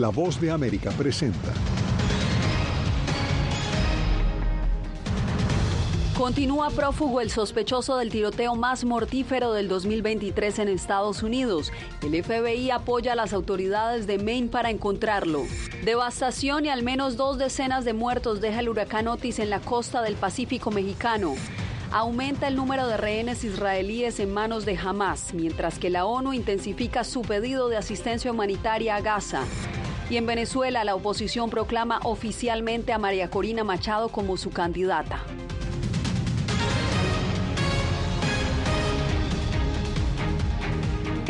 La voz de América presenta. Continúa prófugo el sospechoso del tiroteo más mortífero del 2023 en Estados Unidos. El FBI apoya a las autoridades de Maine para encontrarlo. Devastación y al menos dos decenas de muertos deja el huracán Otis en la costa del Pacífico mexicano. Aumenta el número de rehenes israelíes en manos de Hamas, mientras que la ONU intensifica su pedido de asistencia humanitaria a Gaza. Y en Venezuela la oposición proclama oficialmente a María Corina Machado como su candidata.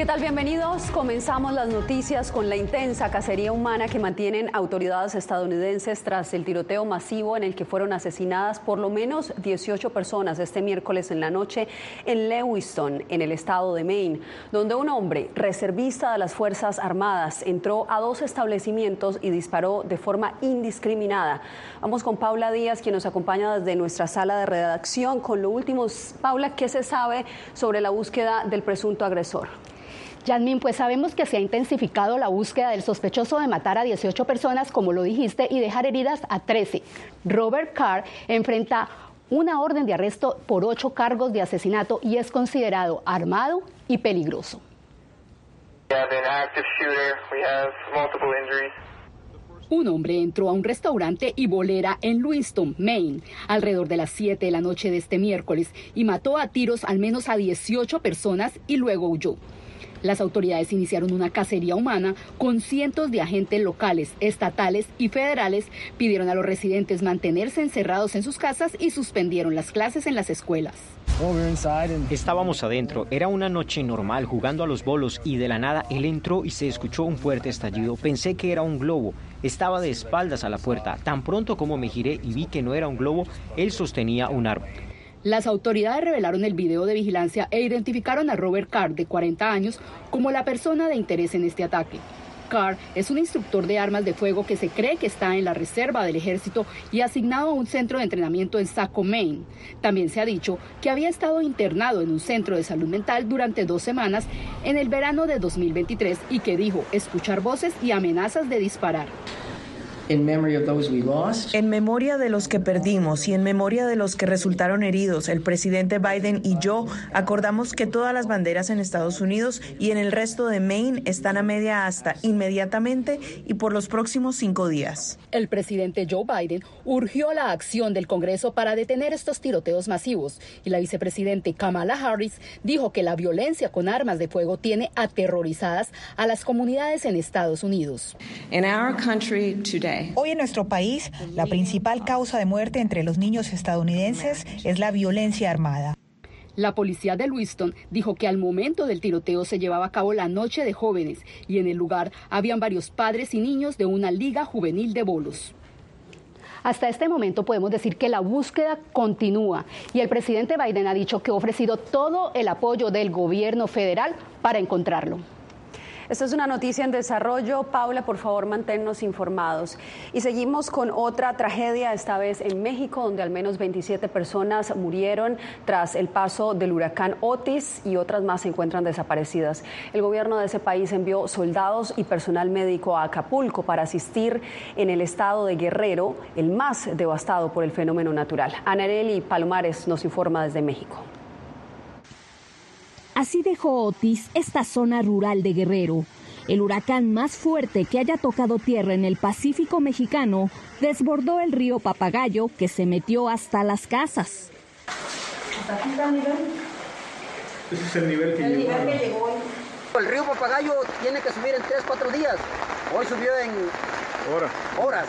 ¿Qué tal? Bienvenidos. Comenzamos las noticias con la intensa cacería humana que mantienen autoridades estadounidenses tras el tiroteo masivo en el que fueron asesinadas por lo menos 18 personas este miércoles en la noche en Lewiston, en el estado de Maine, donde un hombre reservista de las Fuerzas Armadas entró a dos establecimientos y disparó de forma indiscriminada. Vamos con Paula Díaz, quien nos acompaña desde nuestra sala de redacción con lo último. Paula, ¿qué se sabe sobre la búsqueda del presunto agresor? Yasmin, pues sabemos que se ha intensificado la búsqueda del sospechoso de matar a 18 personas, como lo dijiste, y dejar heridas a 13. Robert Carr enfrenta una orden de arresto por ocho cargos de asesinato y es considerado armado y peligroso. Un hombre entró a un restaurante y bolera en Lewiston, Maine, alrededor de las 7 de la noche de este miércoles y mató a tiros al menos a 18 personas y luego huyó. Las autoridades iniciaron una cacería humana con cientos de agentes locales, estatales y federales. Pidieron a los residentes mantenerse encerrados en sus casas y suspendieron las clases en las escuelas. Estábamos adentro, era una noche normal jugando a los bolos y de la nada él entró y se escuchó un fuerte estallido. Pensé que era un globo. Estaba de espaldas a la puerta. Tan pronto como me giré y vi que no era un globo, él sostenía un arma. Las autoridades revelaron el video de vigilancia e identificaron a Robert Carr, de 40 años, como la persona de interés en este ataque. Carr es un instructor de armas de fuego que se cree que está en la reserva del ejército y asignado a un centro de entrenamiento en Saco, Maine. También se ha dicho que había estado internado en un centro de salud mental durante dos semanas en el verano de 2023 y que dijo escuchar voces y amenazas de disparar. En memoria de los que perdimos y en memoria de los que resultaron heridos, el presidente Biden y yo acordamos que todas las banderas en Estados Unidos y en el resto de Maine están a media asta inmediatamente y por los próximos cinco días. El presidente Joe Biden urgió la acción del Congreso para detener estos tiroteos masivos y la vicepresidente Kamala Harris dijo que la violencia con armas de fuego tiene aterrorizadas a las comunidades en Estados Unidos. In our country today, Hoy en nuestro país, la principal causa de muerte entre los niños estadounidenses es la violencia armada. La policía de Lewiston dijo que al momento del tiroteo se llevaba a cabo la noche de jóvenes y en el lugar habían varios padres y niños de una liga juvenil de bolos. Hasta este momento podemos decir que la búsqueda continúa y el presidente Biden ha dicho que ha ofrecido todo el apoyo del gobierno federal para encontrarlo. Esta es una noticia en desarrollo. Paula, por favor, manténnos informados. Y seguimos con otra tragedia, esta vez en México, donde al menos 27 personas murieron tras el paso del huracán Otis y otras más se encuentran desaparecidas. El gobierno de ese país envió soldados y personal médico a Acapulco para asistir en el estado de Guerrero, el más devastado por el fenómeno natural. Anareli Palomares nos informa desde México. Así dejó Otis esta zona rural de Guerrero. El huracán más fuerte que haya tocado tierra en el Pacífico mexicano desbordó el río Papagayo que se metió hasta las casas. Ese es el nivel que, llegó. El río Papagayo tiene que subir en 3, 4 días. Hoy subió en horas. horas.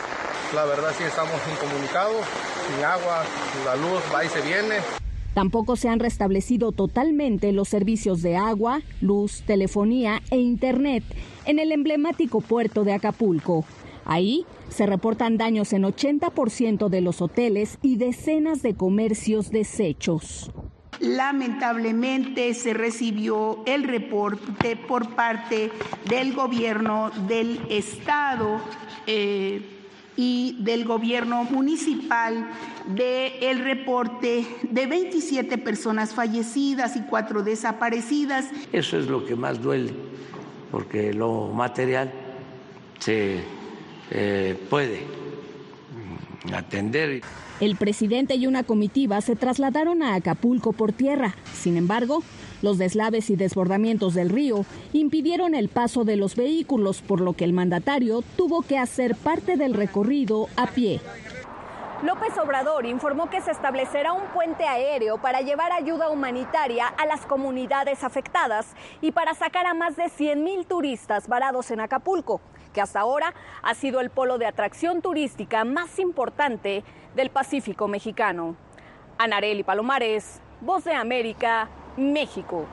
La verdad sí estamos incomunicados, sin agua, la luz va y se viene. Tampoco se han restablecido totalmente los servicios de agua, luz, telefonía e internet en el emblemático puerto de Acapulco. Ahí se reportan daños en 80% de los hoteles y decenas de comercios deshechos. Lamentablemente se recibió el reporte por parte del gobierno del estado. Eh, y del gobierno municipal del el reporte de 27 personas fallecidas y cuatro desaparecidas. Eso es lo que más duele, porque lo material se eh, puede atender. El presidente y una comitiva se trasladaron a Acapulco por tierra. Sin embargo, los deslaves y desbordamientos del río impidieron el paso de los vehículos, por lo que el mandatario tuvo que hacer parte del recorrido a pie. López Obrador informó que se establecerá un puente aéreo para llevar ayuda humanitaria a las comunidades afectadas y para sacar a más de 100.000 turistas varados en Acapulco, que hasta ahora ha sido el polo de atracción turística más importante del Pacífico mexicano. Anareli Palomares, Voz de América, México.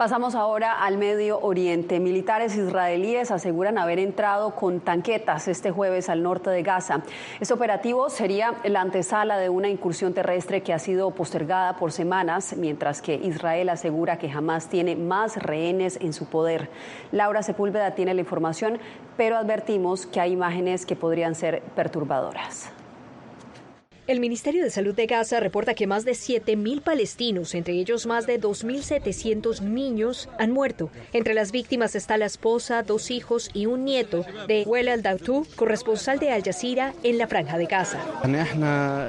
Pasamos ahora al Medio Oriente. Militares israelíes aseguran haber entrado con tanquetas este jueves al norte de Gaza. Este operativo sería la antesala de una incursión terrestre que ha sido postergada por semanas, mientras que Israel asegura que jamás tiene más rehenes en su poder. Laura Sepúlveda tiene la información, pero advertimos que hay imágenes que podrían ser perturbadoras. El Ministerio de Salud de Gaza reporta que más de 7.000 palestinos, entre ellos más de 2.700 niños, han muerto. Entre las víctimas está la esposa, dos hijos y un nieto de Well al-Dautu, corresponsal de Al Jazeera en la Franja de Gaza.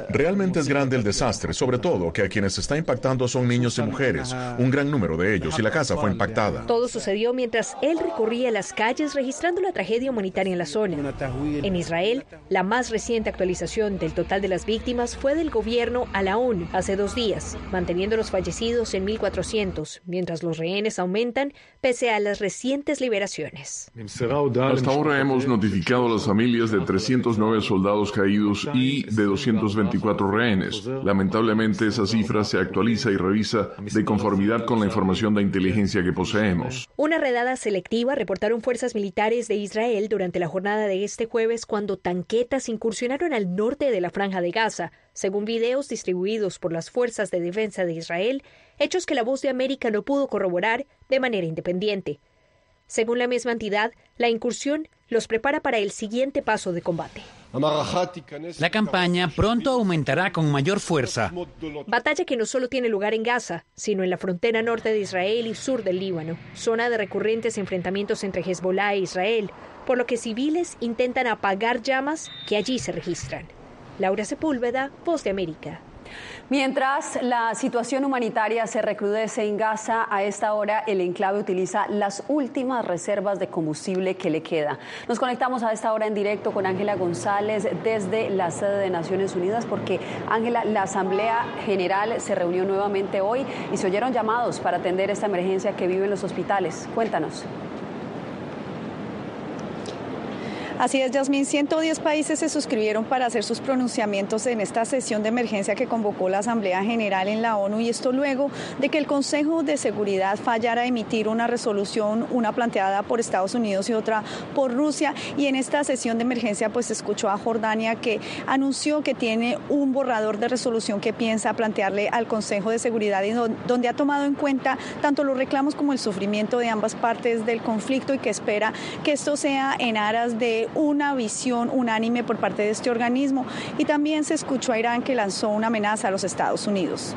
Realmente es grande el desastre, sobre todo que a quienes está impactando son niños y mujeres, un gran número de ellos, y la casa fue impactada. Todo sucedió mientras él recorría las calles registrando la tragedia humanitaria en la zona. En Israel, la más reciente actualización del total de las víctimas fue del gobierno a la ONU hace dos días, manteniendo los fallecidos en 1.400, mientras los rehenes aumentan pese a las recientes liberaciones. Hasta ahora hemos notificado a las familias de 309 soldados caídos y de 224 rehenes. Lamentablemente esa cifra se actualiza y revisa de conformidad con la información de inteligencia que poseemos. Una redada selectiva reportaron fuerzas militares de Israel durante la jornada de este jueves cuando tanquetas incursionaron al norte de la franja de Gaza según videos distribuidos por las Fuerzas de Defensa de Israel, hechos que la voz de América no pudo corroborar de manera independiente. Según la misma entidad, la incursión los prepara para el siguiente paso de combate. La campaña pronto aumentará con mayor fuerza. Batalla que no solo tiene lugar en Gaza, sino en la frontera norte de Israel y sur del Líbano, zona de recurrentes enfrentamientos entre Hezbollah e Israel, por lo que civiles intentan apagar llamas que allí se registran. Laura Sepúlveda, Voz de América. Mientras la situación humanitaria se recrudece en Gaza, a esta hora el enclave utiliza las últimas reservas de combustible que le queda. Nos conectamos a esta hora en directo con Ángela González desde la sede de Naciones Unidas porque, Ángela, la Asamblea General se reunió nuevamente hoy y se oyeron llamados para atender esta emergencia que viven los hospitales. Cuéntanos. Así es, Yasmín, 110 países se suscribieron para hacer sus pronunciamientos en esta sesión de emergencia que convocó la Asamblea General en la ONU y esto luego de que el Consejo de Seguridad fallara a emitir una resolución, una planteada por Estados Unidos y otra por Rusia. Y en esta sesión de emergencia pues se escuchó a Jordania que anunció que tiene un borrador de resolución que piensa plantearle al Consejo de Seguridad y donde ha tomado en cuenta tanto los reclamos como el sufrimiento de ambas partes del conflicto y que espera que esto sea en aras de una visión unánime por parte de este organismo y también se escuchó a Irán que lanzó una amenaza a los Estados Unidos.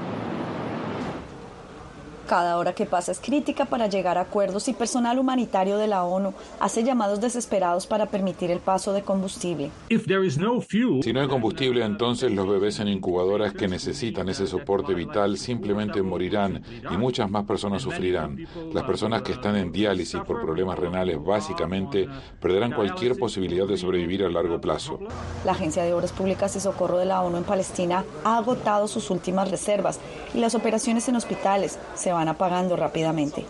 Cada hora que pasa es crítica para llegar a acuerdos y personal humanitario de la ONU hace llamados desesperados para permitir el paso de combustible. Si no hay combustible, entonces los bebés en incubadoras que necesitan ese soporte vital simplemente morirán y muchas más personas sufrirán. Las personas que están en diálisis por problemas renales básicamente perderán cualquier posibilidad de sobrevivir a largo plazo. La Agencia de Obras Públicas y Socorro de la ONU en Palestina ha agotado sus últimas reservas y las operaciones en hospitales se van apagando rápidamente.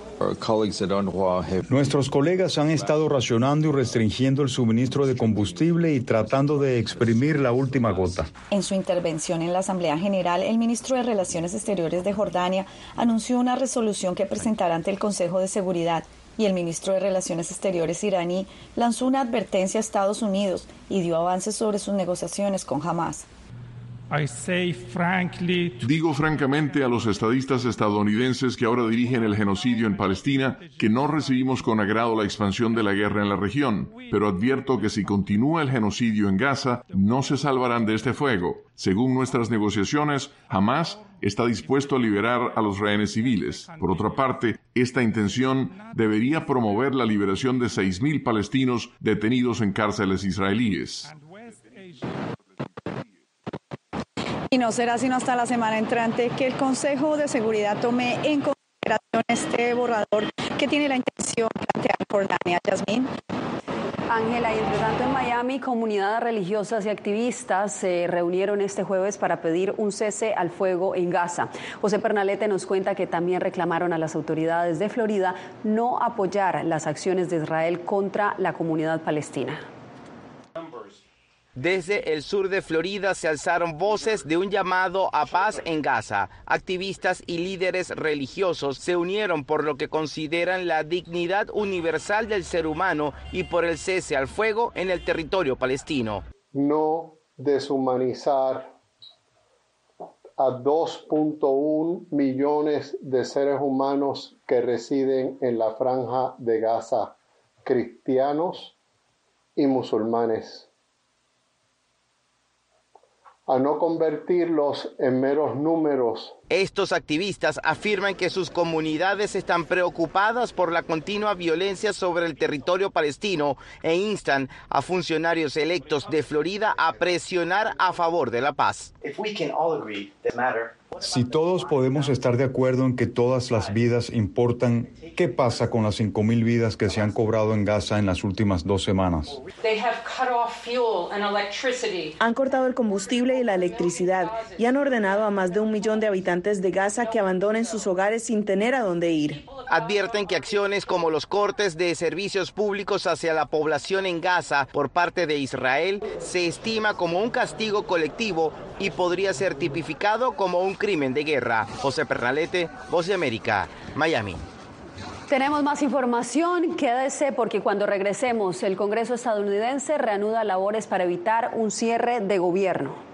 Nuestros colegas han estado racionando y restringiendo el suministro de combustible y tratando de exprimir la última gota. En su intervención en la Asamblea General, el ministro de Relaciones Exteriores de Jordania anunció una resolución que presentará ante el Consejo de Seguridad y el ministro de Relaciones Exteriores iraní lanzó una advertencia a Estados Unidos y dio avances sobre sus negociaciones con Hamas. Digo francamente a los estadistas estadounidenses que ahora dirigen el genocidio en Palestina que no recibimos con agrado la expansión de la guerra en la región, pero advierto que si continúa el genocidio en Gaza, no se salvarán de este fuego. Según nuestras negociaciones, jamás está dispuesto a liberar a los rehenes civiles. Por otra parte, esta intención debería promover la liberación de 6.000 palestinos detenidos en cárceles israelíes. Y no será sino hasta la semana entrante que el Consejo de Seguridad tome en consideración este borrador que tiene la intención de plantear Jordania. Yasmín. Ángela, y entre tanto en Miami, comunidades religiosas y activistas se reunieron este jueves para pedir un cese al fuego en Gaza. José Pernalete nos cuenta que también reclamaron a las autoridades de Florida no apoyar las acciones de Israel contra la comunidad palestina. Desde el sur de Florida se alzaron voces de un llamado a paz en Gaza. Activistas y líderes religiosos se unieron por lo que consideran la dignidad universal del ser humano y por el cese al fuego en el territorio palestino. No deshumanizar a 2.1 millones de seres humanos que residen en la franja de Gaza, cristianos y musulmanes a no convertirlos en meros números. Estos activistas afirman que sus comunidades están preocupadas por la continua violencia sobre el territorio palestino e instan a funcionarios electos de Florida a presionar a favor de la paz. Si todos podemos estar de acuerdo en que todas las vidas importan, ¿qué pasa con las 5.000 vidas que se han cobrado en Gaza en las últimas dos semanas? Han cortado el combustible y la electricidad y han ordenado a más de un millón de habitantes de Gaza que abandonen sus hogares sin tener a dónde ir. Advierten que acciones como los cortes de servicios públicos hacia la población en Gaza por parte de Israel se estima como un castigo colectivo y podría ser tipificado como un crimen de guerra. José Pernalete, Voz de América, Miami. Tenemos más información, quédese porque cuando regresemos el Congreso estadounidense reanuda labores para evitar un cierre de gobierno.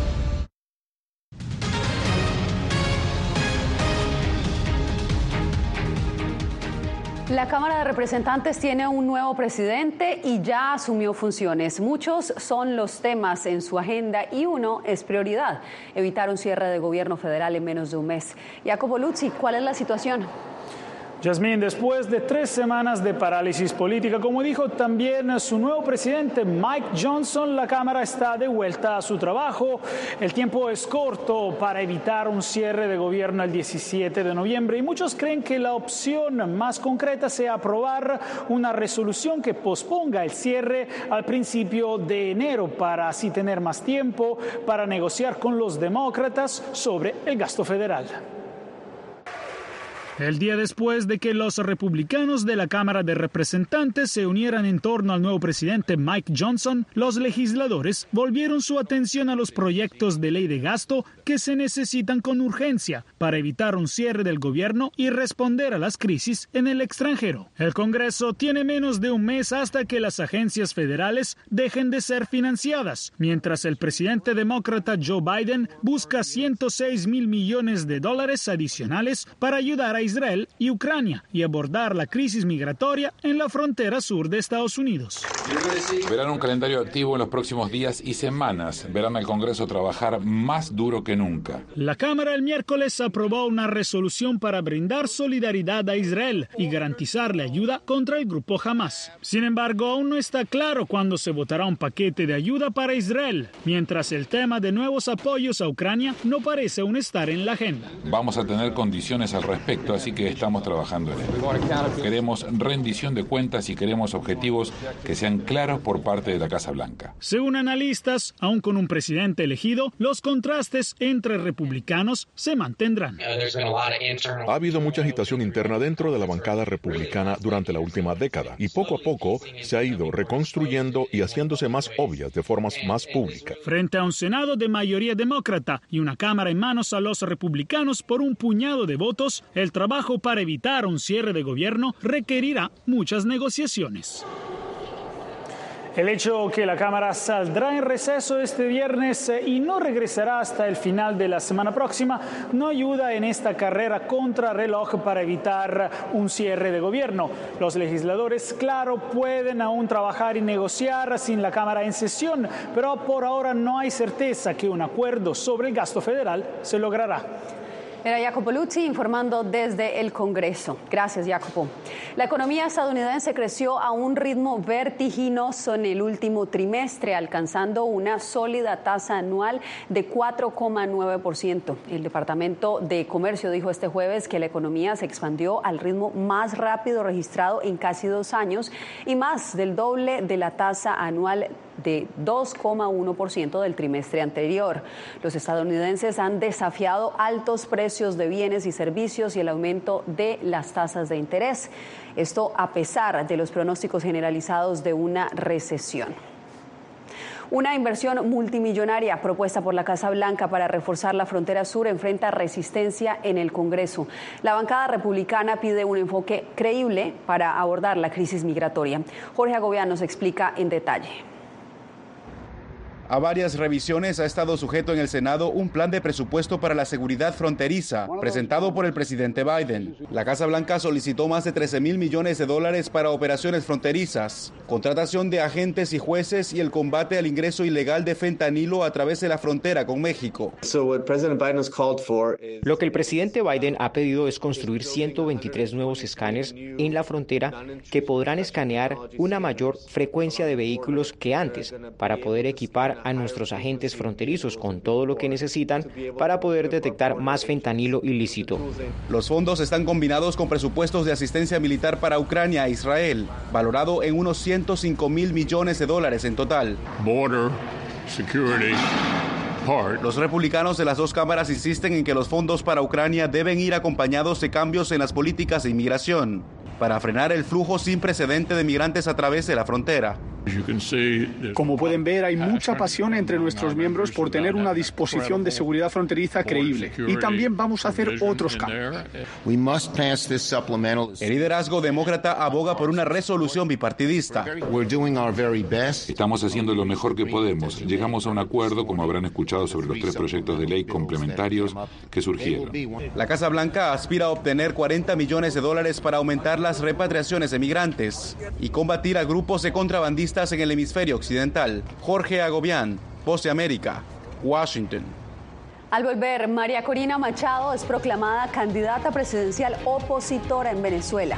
La Cámara de Representantes tiene un nuevo presidente y ya asumió funciones. Muchos son los temas en su agenda y uno es prioridad, evitar un cierre de gobierno federal en menos de un mes. Jacobo Luzzi, ¿cuál es la situación? Yasmín, después de tres semanas de parálisis política, como dijo también su nuevo presidente Mike Johnson, la Cámara está de vuelta a su trabajo. El tiempo es corto para evitar un cierre de gobierno el 17 de noviembre y muchos creen que la opción más concreta sea aprobar una resolución que posponga el cierre al principio de enero para así tener más tiempo para negociar con los demócratas sobre el gasto federal. El día después de que los republicanos de la Cámara de Representantes se unieran en torno al nuevo presidente Mike Johnson, los legisladores volvieron su atención a los proyectos de ley de gasto que se necesitan con urgencia para evitar un cierre del gobierno y responder a las crisis en el extranjero. El Congreso tiene menos de un mes hasta que las agencias federales dejen de ser financiadas, mientras el presidente demócrata Joe Biden busca 106 mil millones de dólares adicionales para ayudar a Israel y Ucrania y abordar la crisis migratoria en la frontera sur de Estados Unidos. Verán un calendario activo en los próximos días y semanas. Verán al Congreso trabajar más duro que nunca. La Cámara el miércoles aprobó una resolución para brindar solidaridad a Israel y garantizarle ayuda contra el grupo Hamas. Sin embargo, aún no está claro cuándo se votará un paquete de ayuda para Israel, mientras el tema de nuevos apoyos a Ucrania no parece aún estar en la agenda. Vamos a tener condiciones al respecto, así que estamos trabajando en ello. Queremos rendición de cuentas y queremos objetivos que sean claros por parte de la Casa Blanca. Según analistas, aún con un presidente elegido, los contrastes entre republicanos se mantendrán. Ha habido mucha agitación interna dentro de la bancada republicana durante la última década y poco a poco se ha ido reconstruyendo y haciéndose más obvias de formas más públicas. Frente a un Senado de mayoría demócrata y una Cámara en manos a los republicanos por un puñado de votos, el trabajo para evitar un cierre de gobierno requerirá muchas negociaciones. El hecho que la Cámara saldrá en receso este viernes eh, y no regresará hasta el final de la semana próxima no ayuda en esta carrera contra reloj para evitar un cierre de gobierno. Los legisladores, claro, pueden aún trabajar y negociar sin la Cámara en sesión, pero por ahora no hay certeza que un acuerdo sobre el gasto federal se logrará. Era Jacopo Luzzi informando desde el Congreso. Gracias, Jacopo. La economía estadounidense creció a un ritmo vertiginoso en el último trimestre, alcanzando una sólida tasa anual de 4,9%. El Departamento de Comercio dijo este jueves que la economía se expandió al ritmo más rápido registrado en casi dos años y más del doble de la tasa anual de 2,1% del trimestre anterior. Los estadounidenses han desafiado altos precios de bienes y servicios y el aumento de las tasas de interés. Esto a pesar de los pronósticos generalizados de una recesión. Una inversión multimillonaria propuesta por la Casa Blanca para reforzar la frontera sur enfrenta resistencia en el Congreso. La bancada republicana pide un enfoque creíble para abordar la crisis migratoria. Jorge Agobián nos explica en detalle. A varias revisiones ha estado sujeto en el Senado un plan de presupuesto para la seguridad fronteriza, presentado por el presidente Biden. La Casa Blanca solicitó más de 13 mil millones de dólares para operaciones fronterizas, contratación de agentes y jueces y el combate al ingreso ilegal de fentanilo a través de la frontera con México. Lo que el presidente Biden ha pedido es construir 123 nuevos escáneres en la frontera que podrán escanear una mayor frecuencia de vehículos que antes para poder equipar a nuestros agentes fronterizos con todo lo que necesitan para poder detectar más fentanilo ilícito. Los fondos están combinados con presupuestos de asistencia militar para Ucrania e Israel, valorado en unos 105 mil millones de dólares en total. Border security. Los republicanos de las dos cámaras insisten en que los fondos para Ucrania deben ir acompañados de cambios en las políticas de inmigración para frenar el flujo sin precedente de migrantes a través de la frontera. Como pueden ver, hay mucha pasión entre nuestros miembros por tener una disposición de seguridad fronteriza creíble. Y también vamos a hacer otros cambios. El liderazgo demócrata aboga por una resolución bipartidista. Estamos haciendo lo mejor que podemos. Llegamos a un acuerdo, como habrán escuchado, sobre los tres proyectos de ley complementarios que surgieron. La Casa Blanca aspira a obtener 40 millones de dólares para aumentar las repatriaciones de migrantes y combatir a grupos de contrabandistas en el hemisferio occidental. Jorge Agobián, Voz de América, Washington. Al volver, María Corina Machado es proclamada candidata presidencial opositora en Venezuela.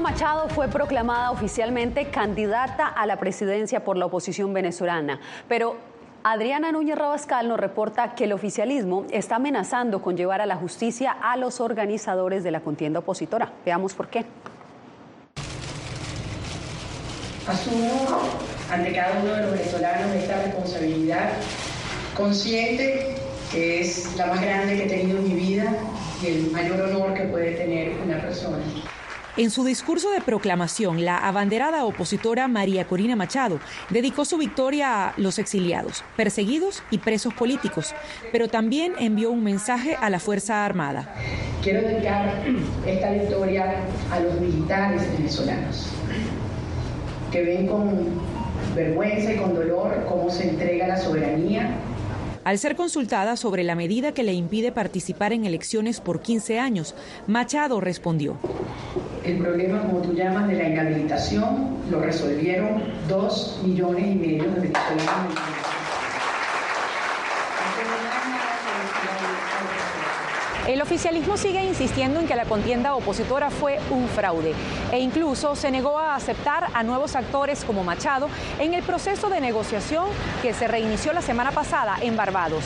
Machado fue proclamada oficialmente candidata a la presidencia por la oposición venezolana, pero Adriana Núñez Rabascal nos reporta que el oficialismo está amenazando con llevar a la justicia a los organizadores de la contienda opositora. Veamos por qué. Asumo ante cada uno de los venezolanos esta responsabilidad, consciente que es la más grande que he tenido en mi vida y el mayor honor que puede tener una persona. En su discurso de proclamación, la abanderada opositora María Corina Machado dedicó su victoria a los exiliados, perseguidos y presos políticos, pero también envió un mensaje a la Fuerza Armada. Quiero dedicar esta victoria a los militares venezolanos, que ven con vergüenza y con dolor cómo se entrega la soberanía al ser consultada sobre la medida que le impide participar en elecciones por 15 años, Machado respondió. El problema, como tú llamas, de la inhabilitación lo resolvieron dos millones y medio de venezolanos. El oficialismo sigue insistiendo en que la contienda opositora fue un fraude e incluso se negó a aceptar a nuevos actores como Machado en el proceso de negociación que se reinició la semana pasada en Barbados.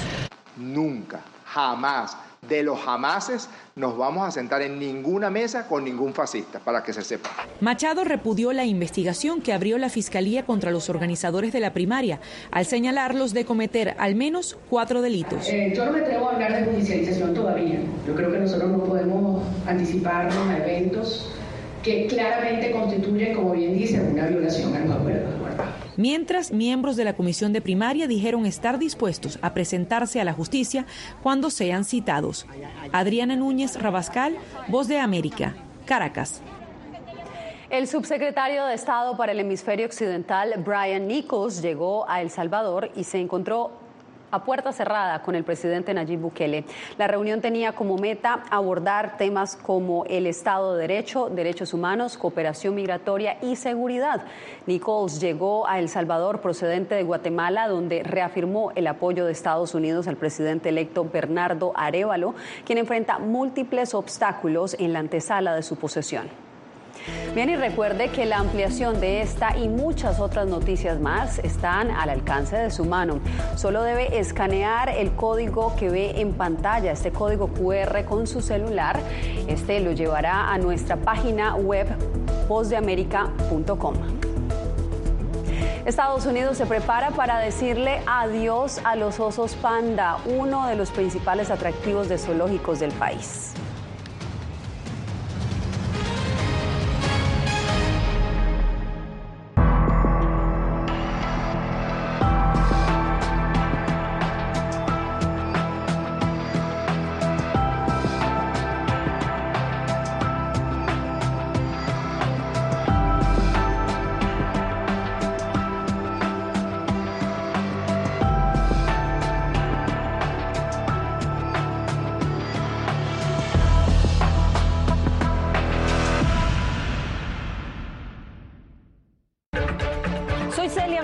Nunca, jamás de los jamases nos vamos a sentar en ninguna mesa con ningún fascista, para que se sepa. Machado repudió la investigación que abrió la Fiscalía contra los organizadores de la primaria, al señalarlos de cometer al menos cuatro delitos. Eh, yo no me atrevo a hablar de judicialización todavía. Yo creo que nosotros no podemos anticiparnos a eventos que claramente constituyen, como bien dice, una violación al acuerdo Mientras, miembros de la comisión de primaria dijeron estar dispuestos a presentarse a la justicia cuando sean citados. Adriana Núñez Rabascal, Voz de América, Caracas. El subsecretario de Estado para el Hemisferio Occidental, Brian Nichols, llegó a El Salvador y se encontró a puerta cerrada con el presidente Nayib Bukele. La reunión tenía como meta abordar temas como el Estado de Derecho, derechos humanos, cooperación migratoria y seguridad. Nichols llegó a El Salvador procedente de Guatemala, donde reafirmó el apoyo de Estados Unidos al presidente electo Bernardo Arevalo, quien enfrenta múltiples obstáculos en la antesala de su posesión. Bien, y recuerde que la ampliación de esta y muchas otras noticias más están al alcance de su mano. Solo debe escanear el código que ve en pantalla, este código QR con su celular. Este lo llevará a nuestra página web vozdeamerica.com. Estados Unidos se prepara para decirle adiós a los osos panda, uno de los principales atractivos de zoológicos del país.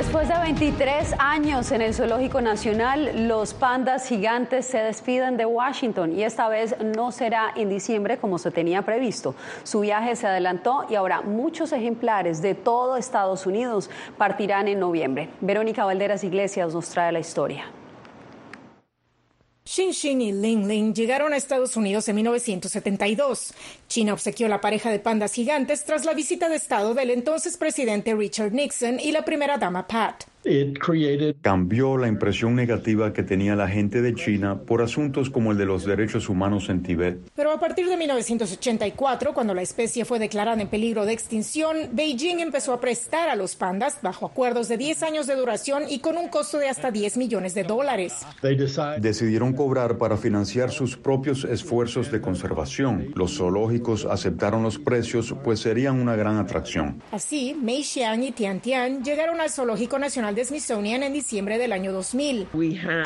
Después de 23 años en el Zoológico Nacional, los pandas gigantes se despiden de Washington y esta vez no será en diciembre como se tenía previsto. Su viaje se adelantó y ahora muchos ejemplares de todo Estados Unidos partirán en noviembre. Verónica Valderas Iglesias nos trae la historia. Xin y Ling Ling llegaron a Estados Unidos en 1972. China obsequió la pareja de pandas gigantes tras la visita de Estado del entonces presidente Richard Nixon y la primera dama Pat. Cambió la impresión negativa que tenía la gente de China por asuntos como el de los derechos humanos en Tibet. Pero a partir de 1984, cuando la especie fue declarada en peligro de extinción, Beijing empezó a prestar a los pandas bajo acuerdos de 10 años de duración y con un costo de hasta 10 millones de dólares. Decidieron cobrar para financiar sus propios esfuerzos de conservación. Los zoológicos aceptaron los precios, pues serían una gran atracción. Así, Mei Xiang y Tian Tian llegaron al Zoológico Nacional de Smithsonian en diciembre del año 2000.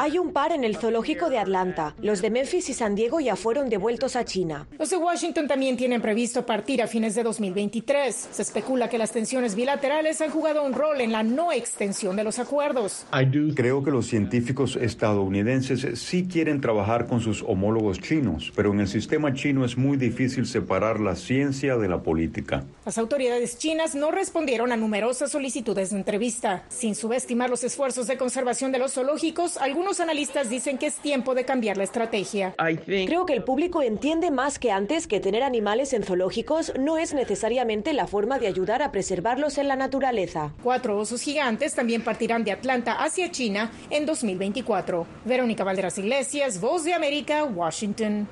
Hay un par en el zoológico de Atlanta. Los de Memphis y San Diego ya fueron devueltos a China. Los de Washington también tienen previsto partir a fines de 2023. Se especula que las tensiones bilaterales han jugado un rol en la no extensión de los acuerdos. Creo que los científicos estadounidenses sí quieren trabajar con sus homólogos chinos, pero en el sistema chino es muy difícil separar la ciencia de la política. Las autoridades chinas no respondieron a numerosas solicitudes de entrevista. Sin su estimar los esfuerzos de conservación de los zoológicos, algunos analistas dicen que es tiempo de cambiar la estrategia. Creo que el público entiende más que antes que tener animales en zoológicos no es necesariamente la forma de ayudar a preservarlos en la naturaleza. Cuatro osos gigantes también partirán de Atlanta hacia China en 2024. Verónica Valderas Iglesias, Voz de América, Washington.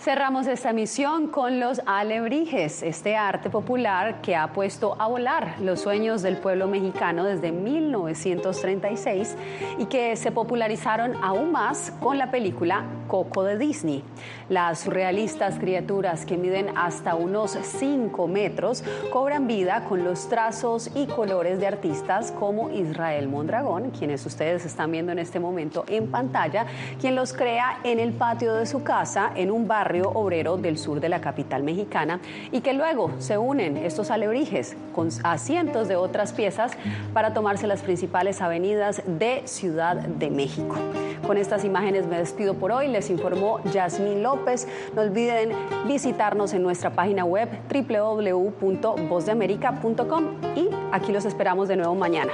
Cerramos esta misión con los alebrijes, este arte popular que ha puesto a volar los sueños del pueblo mexicano desde 1936 y que se popularizaron aún más con la película Coco de Disney. Las surrealistas criaturas que miden hasta unos 5 metros cobran vida con los trazos y colores de artistas como Israel Mondragón, quienes ustedes están viendo en este momento en pantalla, quien los crea en el patio de su casa en un barrio obrero del sur de la capital mexicana y que luego se unen estos alebrijes con, a cientos de otras piezas para tomarse las principales avenidas de Ciudad de México. Con estas imágenes me despido por hoy. Les informó Yasmín López. No olviden visitarnos en nuestra página web www.vozdeamerica.com y aquí los esperamos de nuevo mañana.